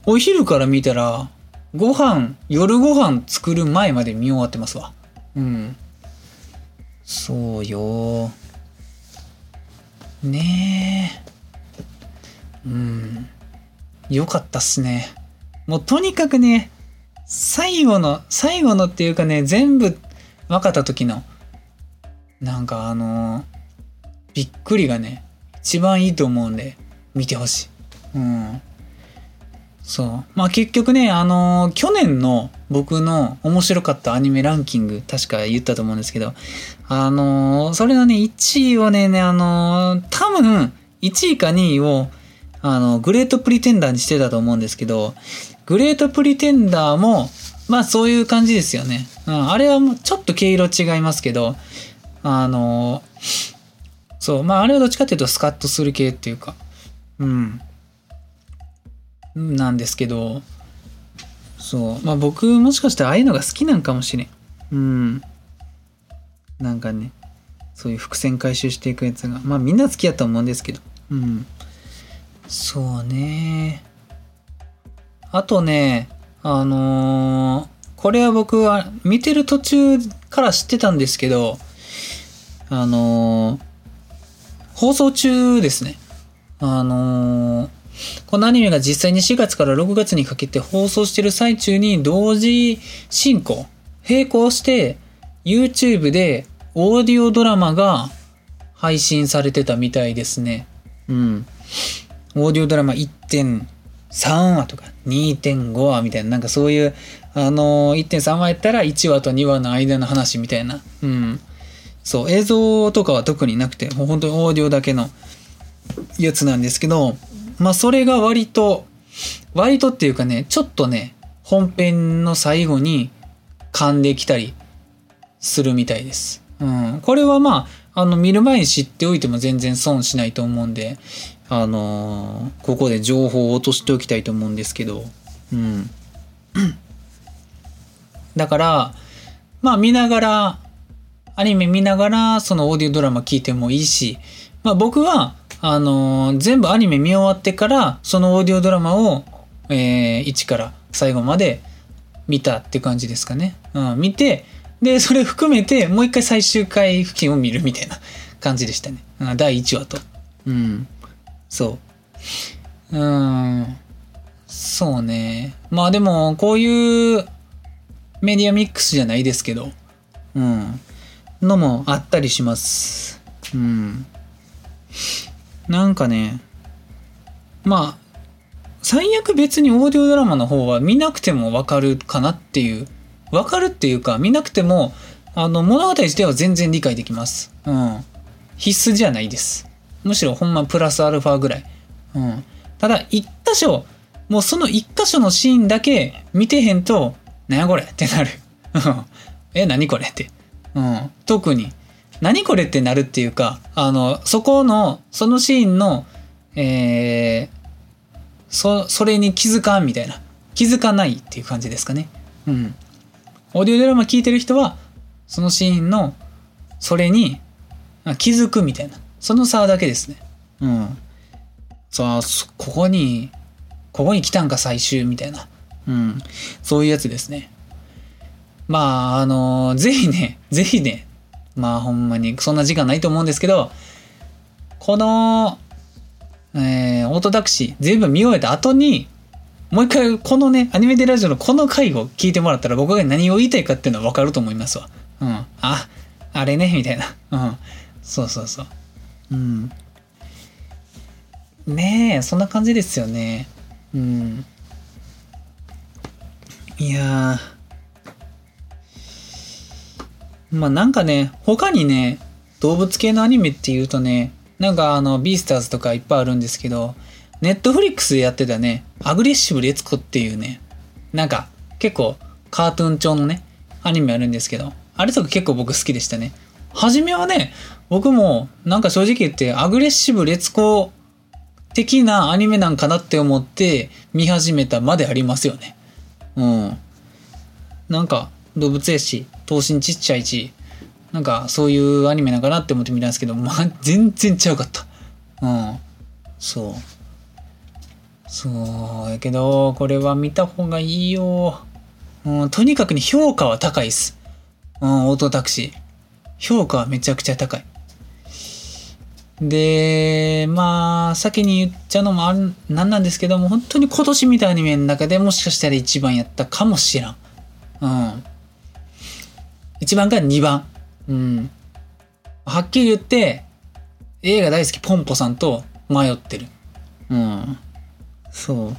お昼から見たら、ご飯、夜ご飯作る前まで見終わってますわ。うん。そうよ。ねえ。うん。よかったっすね。もうとにかくね、最後の、最後のっていうかね、全部分かった時の、なんかあのー、びっくりがね、一番いいと思うんで、見てほしい。うん。そう。まあ結局ね、あのー、去年の僕の面白かったアニメランキング、確か言ったと思うんですけど、あのー、それのね、1位をね、ね、あの多分、1位か2位を、あの、グレートプリテンダーにしてたと思うんですけど、グレートプリテンダーも、まあそういう感じですよね。うん、あれはもうちょっと毛色違いますけど、あの、そう、まああれはどっちかっていうとスカッとする系っていうか、うん。なんですけど、そう、まあ僕もしかしたらああいうのが好きなんかもしれん。うん。なんかね、そういう伏線回収していくやつが、まあみんな好きやと思うんですけど、うん。そうね。あとね、あのー、これは僕は見てる途中から知ってたんですけど、あのー、放送中ですね。あのー、このアニメが実際に4月から6月にかけて放送してる最中に同時進行、並行して YouTube でオーディオドラマが配信されてたみたいですね。うん。オーディオドラマ1.5 3話とか2.5話みたいな、なんかそういう、あのー、1.3話やったら1話と2話の間の話みたいな。うん。そう、映像とかは特になくて、もう本当にオーディオだけのやつなんですけど、まあそれが割と、割とっていうかね、ちょっとね、本編の最後に噛んできたりするみたいです。うん。これはまあ、あの、見る前に知っておいても全然損しないと思うんで、あのー、ここで情報を落としておきたいと思うんですけど、うん。(clears throat) だから、まあ見ながら、アニメ見ながら、そのオーディオドラマ聞いてもいいし、まあ僕は、あのー、全部アニメ見終わってから、そのオーディオドラマを、えー、1から最後まで見たって感じですかね。うん、見て、で、それ含めて、もう一回最終回付近を見るみたいな感じでしたね。うん第1話と。うん。そう。うん。そうね。まあでも、こういうメディアミックスじゃないですけど、うん。のもあったりします。うん。なんかね、まあ、最悪別にオーディオドラマの方は見なくてもわかるかなっていうわかるっていうか、見なくても、あの、物語自体は全然理解できます。うん。必須じゃないです。むしろほんまプラスアルファぐらい。うん。ただ、一箇所、もうその一箇所のシーンだけ見てへんと、なんやこれってなる。うんえ、何これって。うん。特に。何これってなるっていうか、あの、そこの、そのシーンの、えー、そ、それに気づかんみたいな。気づかないっていう感じですかね。うん。オーディオドラマ聞いてる人は、そのシーンの、それに気づくみたいな。その差だけですね。うん。さあ、ここに、ここに来たんか最終みたいな。うん。そういうやつですね。まあ、あのぜひね、ぜひね、まあほんまにそんな時間ないと思うんですけど、この、えー、オートタクシー全部見終えた後に、もう一回このね、アニメテラジオのこの回を聞いてもらったら僕が何を言いたいかっていうのはわかると思いますわ。うん。あ、あれね、みたいな。うん。そうそうそう。うん。ねえ、そんな感じですよね。うん。いやー。まあなんかね、他にね、動物系のアニメっていうとね、なんかあの、ビースターズとかいっぱいあるんですけど、ネットフリックスでやってたね、アグレッシブレツコっていうね、なんか結構カートゥーン調のね、アニメあるんですけど、あれとか結構僕好きでしたね。初めはね、僕もなんか正直言ってアグレッシブレツコ的なアニメなんかなって思って見始めたまでありますよね。うん。なんか動物やし、頭身ちっちゃいし、なんかそういうアニメなんかなって思って見たんですけど、まあ全然ちゃうかった。うん。そう。そうやけど、これは見た方がいいよ。うん、とにかくに評価は高いっす。うん、オートタクシー。評価はめちゃくちゃ高い。で、まあ、先に言っちゃうのもある、なんなんですけども、本当に今年見たアニメの中でもしかしたら一番やったかもしらん。うん。一番か二番。うん。はっきり言って、映画大好きポンポさんと迷ってる。うん。そ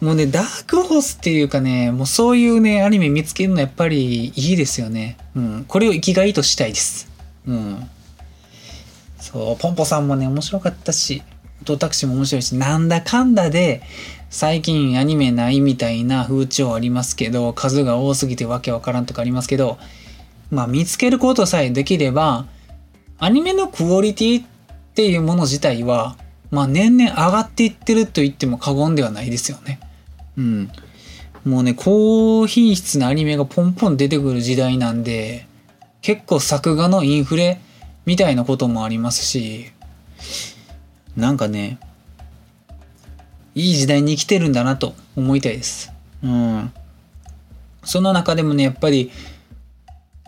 う。もうね、ダークホースっていうかね、もうそういうね、アニメ見つけるのやっぱりいいですよね。うん。これを生きがいとしたいです。うん。そう、ポンポさんもね、面白かったし、トタクシーも面白いし、なんだかんだで、最近アニメないみたいな風潮ありますけど、数が多すぎてわけわからんとかありますけど、まあ見つけることさえできれば、アニメのクオリティっていうもの自体は、まあ年々上がっていってると言っても過言ではないですよね。うん。もうね、高品質なアニメがポンポン出てくる時代なんで、結構作画のインフレみたいなこともありますし、なんかね、いい時代に生きてるんだなと思いたいです。うん。その中でもね、やっぱり、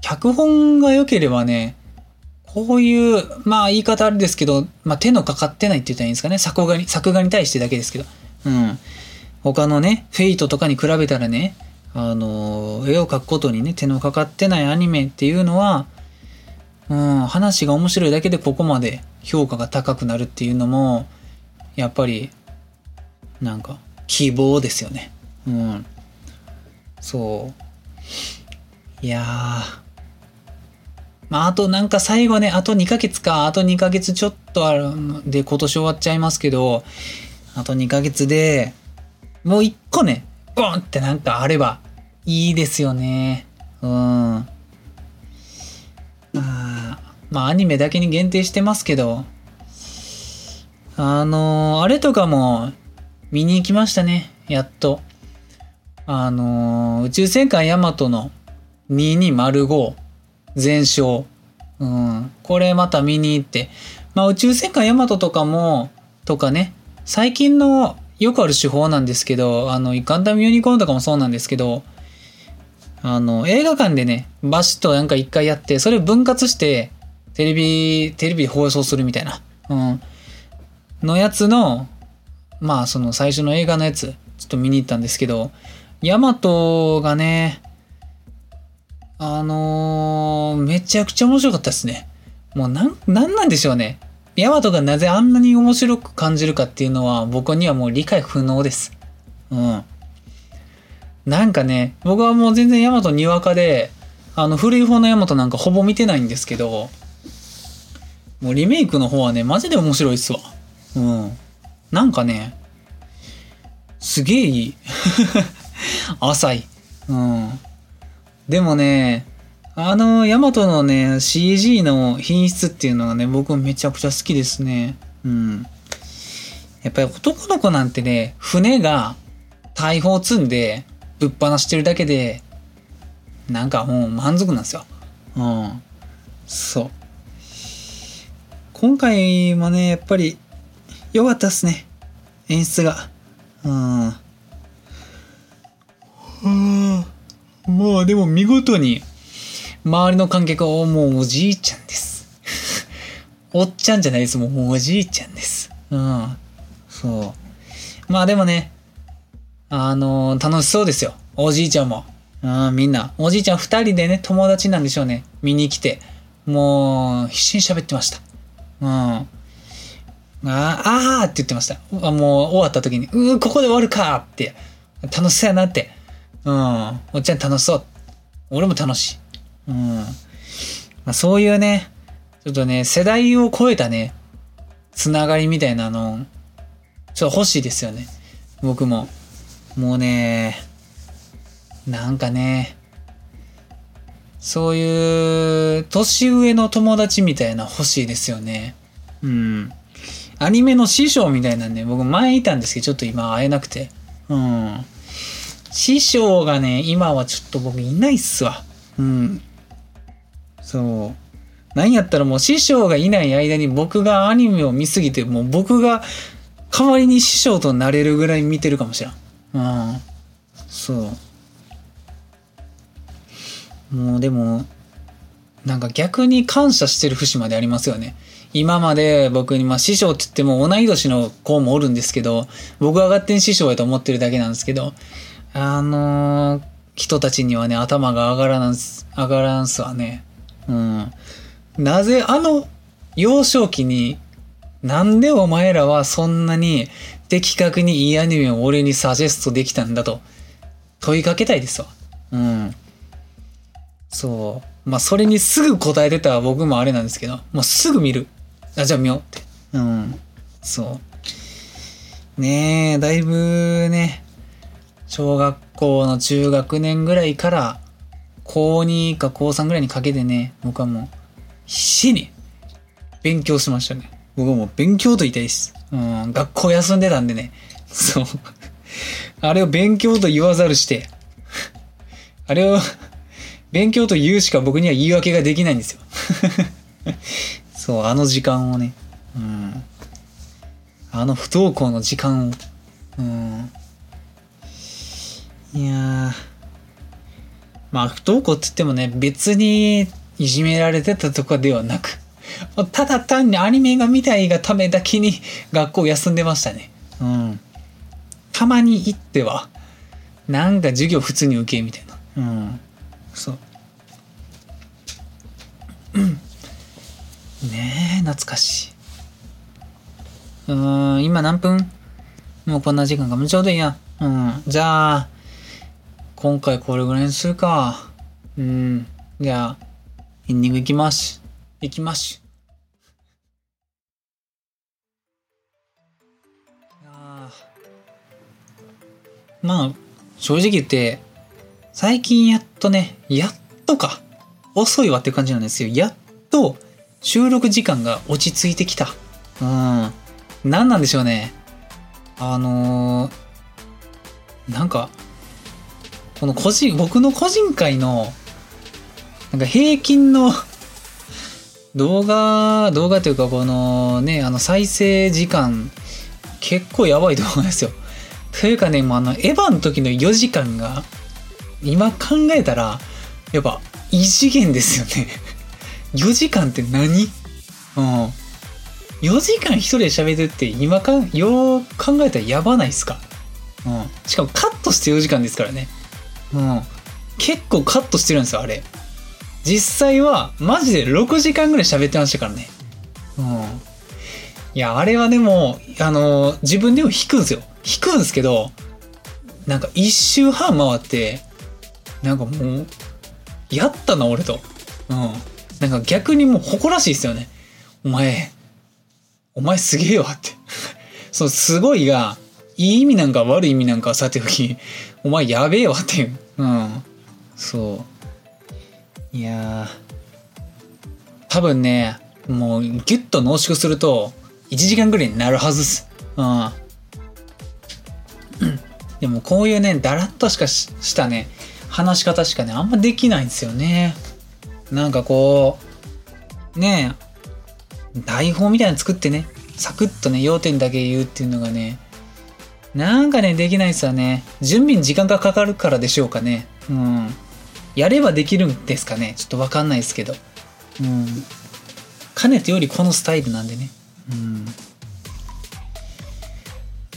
脚本が良ければね、こういう、まあ言い方あれですけど、まあ手のかかってないって言ったらいいんですかね。作画に、作画に対してだけですけど。うん。他のね、フェイトとかに比べたらね、あの、絵を描くことにね、手のかかってないアニメっていうのは、うん、話が面白いだけでここまで評価が高くなるっていうのも、やっぱり、なんか、希望ですよね。うん。そう。いやー。まあ、あとなんか最後ね、あと2ヶ月か、あと2ヶ月ちょっとあるんで今年終わっちゃいますけど、あと2ヶ月で、もう1個ね、ボンってなんかあればいいですよね。うん。まあ、まあアニメだけに限定してますけど、あのーあれとかも見に行きましたね、やっと。あのー宇宙戦艦ヤマトの2205全勝。うん。これまた見に行って。まあ宇宙戦艦ヤマトとかも、とかね、最近のよくある手法なんですけど、あの、ガンダムユニコーンとかもそうなんですけど、あの、映画館でね、バシッとなんか一回やって、それを分割して、テレビ、テレビ放送するみたいな。うん。のやつの、まあその最初の映画のやつ、ちょっと見に行ったんですけど、ヤマトがね、あのーめちゃくちゃ面白かったですね。もうなん、なんなんでしょうね。ヤマトがなぜあんなに面白く感じるかっていうのは僕にはもう理解不能です。うん。なんかね、僕はもう全然ヤマトにわかで、あの、古い方のヤマトなんかほぼ見てないんですけど、もうリメイクの方はね、マジで面白いっすわ。うん。なんかね、すげえいい。(laughs) 浅い。うん。でもね、あの、ヤマトのね、CG の品質っていうのはね、僕めちゃくちゃ好きですね。うん。やっぱり男の子なんてね、船が大砲積んでぶっ放してるだけで、なんかもう満足なんですよ。うん。そう。今回もね、やっぱり良かったっすね。演出が。うん。まあでも見事に周りの観客はもうおじいちゃんです。(laughs) おっちゃんじゃないです。もうおじいちゃんです。うん。そう。まあでもね、あのー、楽しそうですよ。おじいちゃんも。うん、みんな。おじいちゃん二人でね、友達なんでしょうね。見に来て。もう、必死に喋ってました。うん。ああーって言ってました。もう終わった時に、うー、ここで終わるかって。楽しそうやなって。うん。おっちゃん楽しそう。俺も楽しい。うん。まあ、そういうね、ちょっとね、世代を超えたね、つながりみたいなの、ちょっと欲しいですよね。僕も。もうね、なんかね、そういう年上の友達みたいな欲しいですよね。うん。アニメの師匠みたいなんで、僕前いたんですけど、ちょっと今会えなくて。うん。師匠がね、今はちょっと僕いないっすわ。うん。そう。何やったらもう師匠がいない間に僕がアニメを見すぎて、もう僕が代わりに師匠となれるぐらい見てるかもしれん。うん。そう。もうでも、なんか逆に感謝してる節までありますよね。今まで僕に、まあ師匠って言っても同い年の子もおるんですけど、僕は勝手に師匠やと思ってるだけなんですけど、あのー、人たちにはね、頭が上がらんす、上がらんすわね。うん。なぜあの幼少期に、なんでお前らはそんなに的確にいいアニメを俺にサジェストできたんだと問いかけたいですわ。うん。そう。まあ、それにすぐ答えてた僕もあれなんですけど、もうすぐ見る。あ、じゃあ見ようって。うん。そう。ねえ、だいぶね、小学校の中学年ぐらいから、高2か高3ぐらいにかけてね、僕はもう、必死に勉強しましたね。僕はもう勉強と言いたいです。うん、学校休んでたんでね。そう。あれを勉強と言わざるして、あれを勉強と言うしか僕には言い訳ができないんですよ。そう、あの時間をね。うん。あの不登校の時間を。うん。いやまあ、不登校って言ってもね、別にいじめられてたとかではなく、ただ単にアニメが見たいがためだけに学校休んでましたね。うん。たまに行っては、なんか授業普通に受けみたいな。うん。そう。ねえ、懐かしい。うん、今何分？もうこんな時間かもちょうどいいや。うん。じゃあ、今回これぐらいにするか。うん。じゃあ、エンディングいきます。いきます。まあ、正直言って、最近やっとね、やっとか、遅いわって感じなんですよ。やっと、収録時間が落ち着いてきた。うん。何なんでしょうね。あのー、なんか、この個人、僕の個人会の、なんか平均の動画、動画というかこのね、あの再生時間、結構やばい動画ですよ。というかね、もうあの、エヴァの時の4時間が、今考えたら、やっぱ異次元ですよね。4時間って何？うん。4時間一人で喋るって今か、よう考えたらやばないっすか？うん。しかもカットして4時間ですからね。うん。結構カットしてるんですよ、あれ。実際は、マジで6時間ぐらい喋ってましたからね。うん。いや、あれはでも、あの、自分でも弾くんですよ。弾くんですけど、なんか一周半回ってなんかもうやったな俺とうんなんか逆にもう誇らしいですよねお前お前すげえわって (laughs) そうすごいがいい意味なんか悪い意味なんかさておきお前やべえわっていう。うん。そう。いや多分ねもうギュッと濃縮すると1時間ぐらいになるはずっす。うん。でもこういうねだらっとしかしたね話し方しかねあんまできないんですよね。なんかこうね台本みたいなの作ってねサクッとね要点だけ言うっていうのがねなんかねできないですよね。準備に時間がかかるからでしょうかね。うん。やればできるんですかね。ちょっとわかんないですけど。うん。かねてよりこのスタイルなんでね。うん。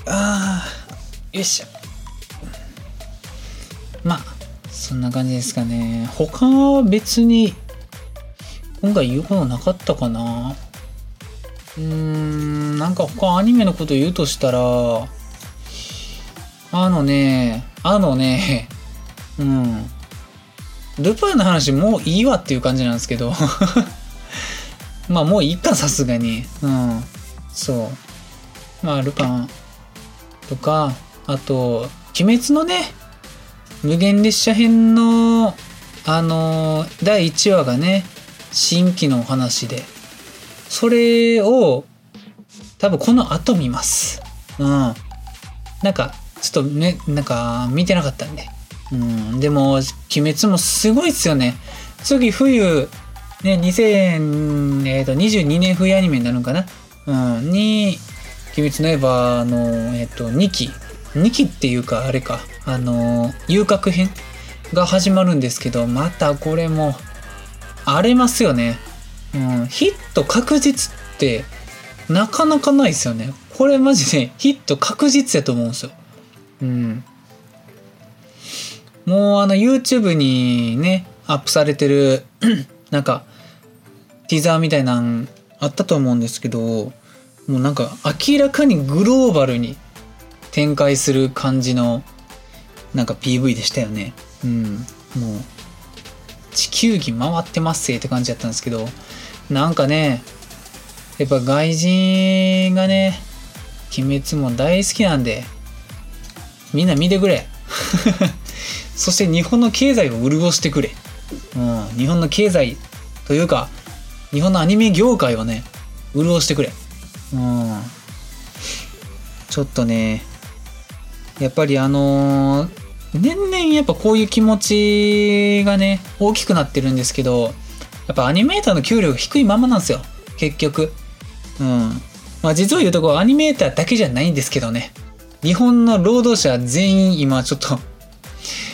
あーよいしょ。まあそんな感じですかね。他は別に今回言うことなかったかな。うーん。なんか他アニメのこと言うとしたらあのねあのね (laughs) うん。ルパンの話もういいわっていう感じなんですけど。(laughs) まあもういいかさすがに。うん。そう。まあルパンとかあと「鬼滅」のね無限列車編のあの第1話がね新規のお話で。それを多分この後見ます。うん。なんかちょっとねなんか見てなかったんで。うんでも「鬼滅」もすごいっすよね。次冬ね2022年冬アニメになるんかな。うんに「鬼滅の刃」のえっ、と2期。2期っていうかあれか。あの遊郭編が始まるんですけどまたこれも荒れますよね、うん、ヒット確実ってなかなかないですよね。これマジでヒット確実やと思うんですよ。うん。もうあの YouTube にねアップされてる (clears throat) なんかティザーみたいなんあったと思うんですけどもうなんか明らかにグローバルに展開する感じのなんか PV でしたよね。うん。もう地球儀回ってますせって感じだったんですけどなんかねやっぱ外人がね鬼滅も大好きなんでみんな見てくれ。(laughs) そして日本の経済を潤してくれ、うん、日本の経済というか日本のアニメ業界をね潤してくれ、うん、ちょっとねやっぱりあのー、年々やっぱこういう気持ちがね大きくなってるんですけどやっぱアニメーターの給料低いままなんですよ。結局。うん。まあ実を言うとこうアニメーターだけじゃないんですけどね。日本の労働者全員今ちょっと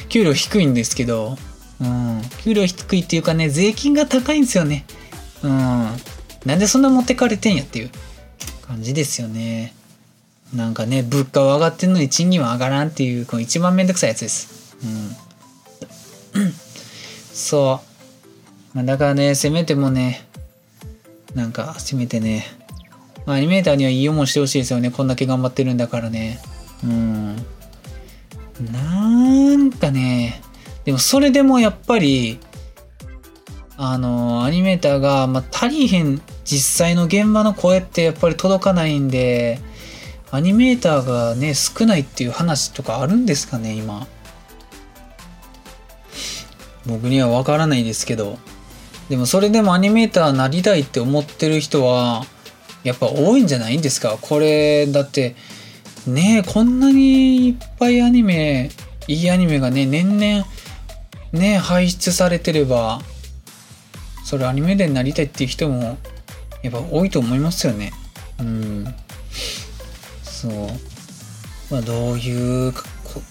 給料低いんですけど、うん、給料低いっていうかね税金が高いんですよね。うん。なんでそんな持ってかれてんやっていう感じですよね。なんかね物価は上がってんのに賃金は上がらんっていうこの一番めんどくさいやつです。うん。そう、まあ、だからねせめてもねなんかせめてねま、アニメーターにはいい思いしてほしいですよね。こんだけ頑張ってるんだからね。うん。なんかねでもそれでもやっぱりあのアニメーターが、まあ、足りへん実際の現場の声ってやっぱり届かないんでアニメーターがね少ないっていう話とかあるんですかね今。僕には分からないですけど。でもそれでもアニメーターなりたいって思ってる人はやっぱ多いんじゃないんですか？これだってねこんなにいっぱいアニメいいアニメがね年々ね排出されてればそれアニメでなりたいっていう人もやっぱ多いと思いますよね。うん。そう。まあどういう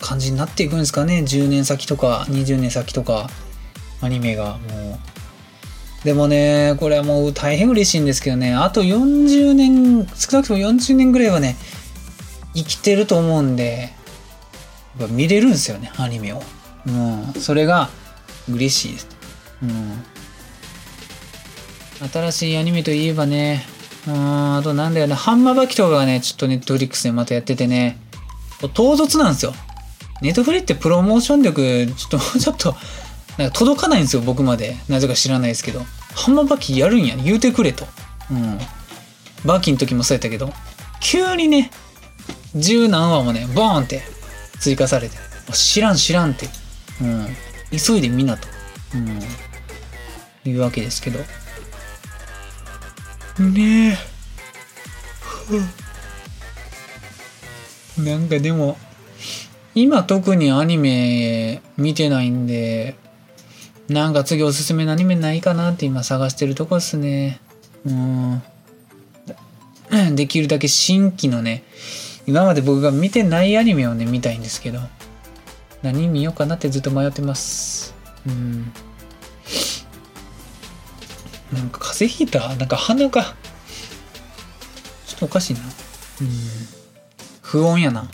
感じになっていくんですかね。10年先とか20年先とかアニメがもう。でもね、これはもう大変嬉しいんですけどね、あと40年、少なくとも40年ぐらいはね、生きてると思うんで、見れるんですよね、アニメを。うん、それが嬉しいです。うん。新しいアニメといえばね、うん、あとなんだよね、ハンマーバキとかがね、ちょっとネットフリックスでまたやっててね、唐突なんですよ。ネットフリってプロモーション力、ちょっともう (laughs) ちょっと、なんか届かないんですよ、僕まで。なぜか知らないですけど。ハンマーバキやるんや、言うてくれと。うん。バキの時もそうやったけど、急にね、十何話もね、ボーンって追加されて、知らん知らんって、うん。急いでみなと。うん。いうわけですけど。ねえ。なんかでも、今特にアニメ見てないんで、なんか次おすすめのアニメないかなって今探してるとこですね。うん。できるだけ新規のね、今まで僕が見てないアニメをね、見たいんですけど、何見ようかなってずっと迷ってます。うん。なんか風邪ひいた？なんか鼻が、ちょっとおかしいな。うん。不穏やな。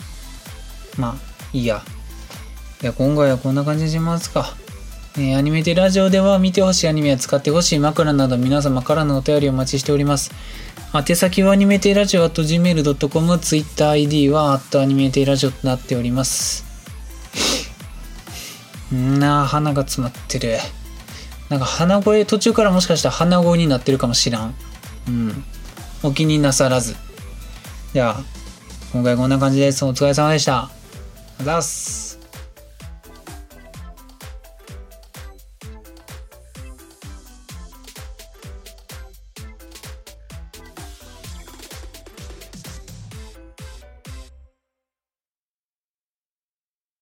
まあ、いいや。じゃあ今回はこんな感じにしますか。えーアニメテラジオでは見てほしいアニメや使ってほしい枕など皆様からのお便りをお待ちしております。宛先はアニメテイラジオ .gmail.com、TwitterID は at アニメテイラジオとなっております。んなあ、鼻が詰まってる。なんか鼻声、途中からもしかしたら鼻声になってるかもしらん。うん。お気になさらず。じゃあ、今回こんな感じです。お疲れ様でした。あざいます。